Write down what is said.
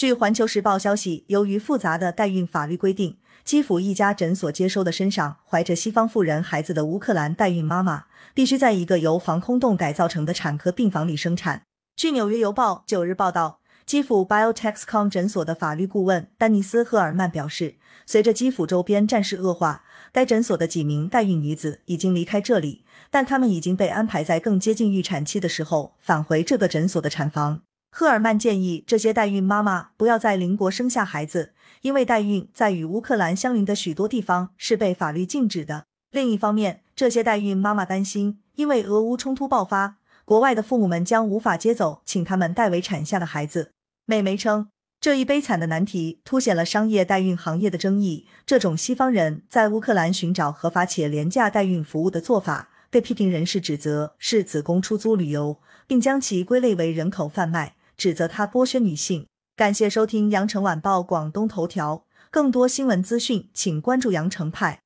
据环球时报消息，由于复杂的代孕法律规定，基辅一家诊所接收的身上怀着西方妇人孩子的乌克兰代孕妈妈，必须在一个由防空洞改造成的产科病房里生产。据纽约邮报九日报道，基辅 Biotechcom 诊所的法律顾问丹尼斯·赫尔曼表示，随着基辅周边战事恶化，该诊所的几名代孕女子已经离开这里，但她们已经被安排在更接近预产期的时候返回这个诊所的产房。赫尔曼建议这些代孕妈妈不要在邻国生下孩子，因为代孕在与乌克兰相邻的许多地方是被法律禁止的。另一方面，这些代孕妈妈担心，因为俄乌冲突爆发，国外的父母们将无法接走请他们代为产下的孩子。美媒称，这一悲惨的难题凸显了商业代孕行业的争议。这种西方人在乌克兰寻找合法且廉价代孕服务的做法，被批评人士指责是子宫出租旅游，并将其归类为人口贩卖。指责他剥削女性。感谢收听羊城晚报广东头条，更多新闻资讯，请关注羊城派。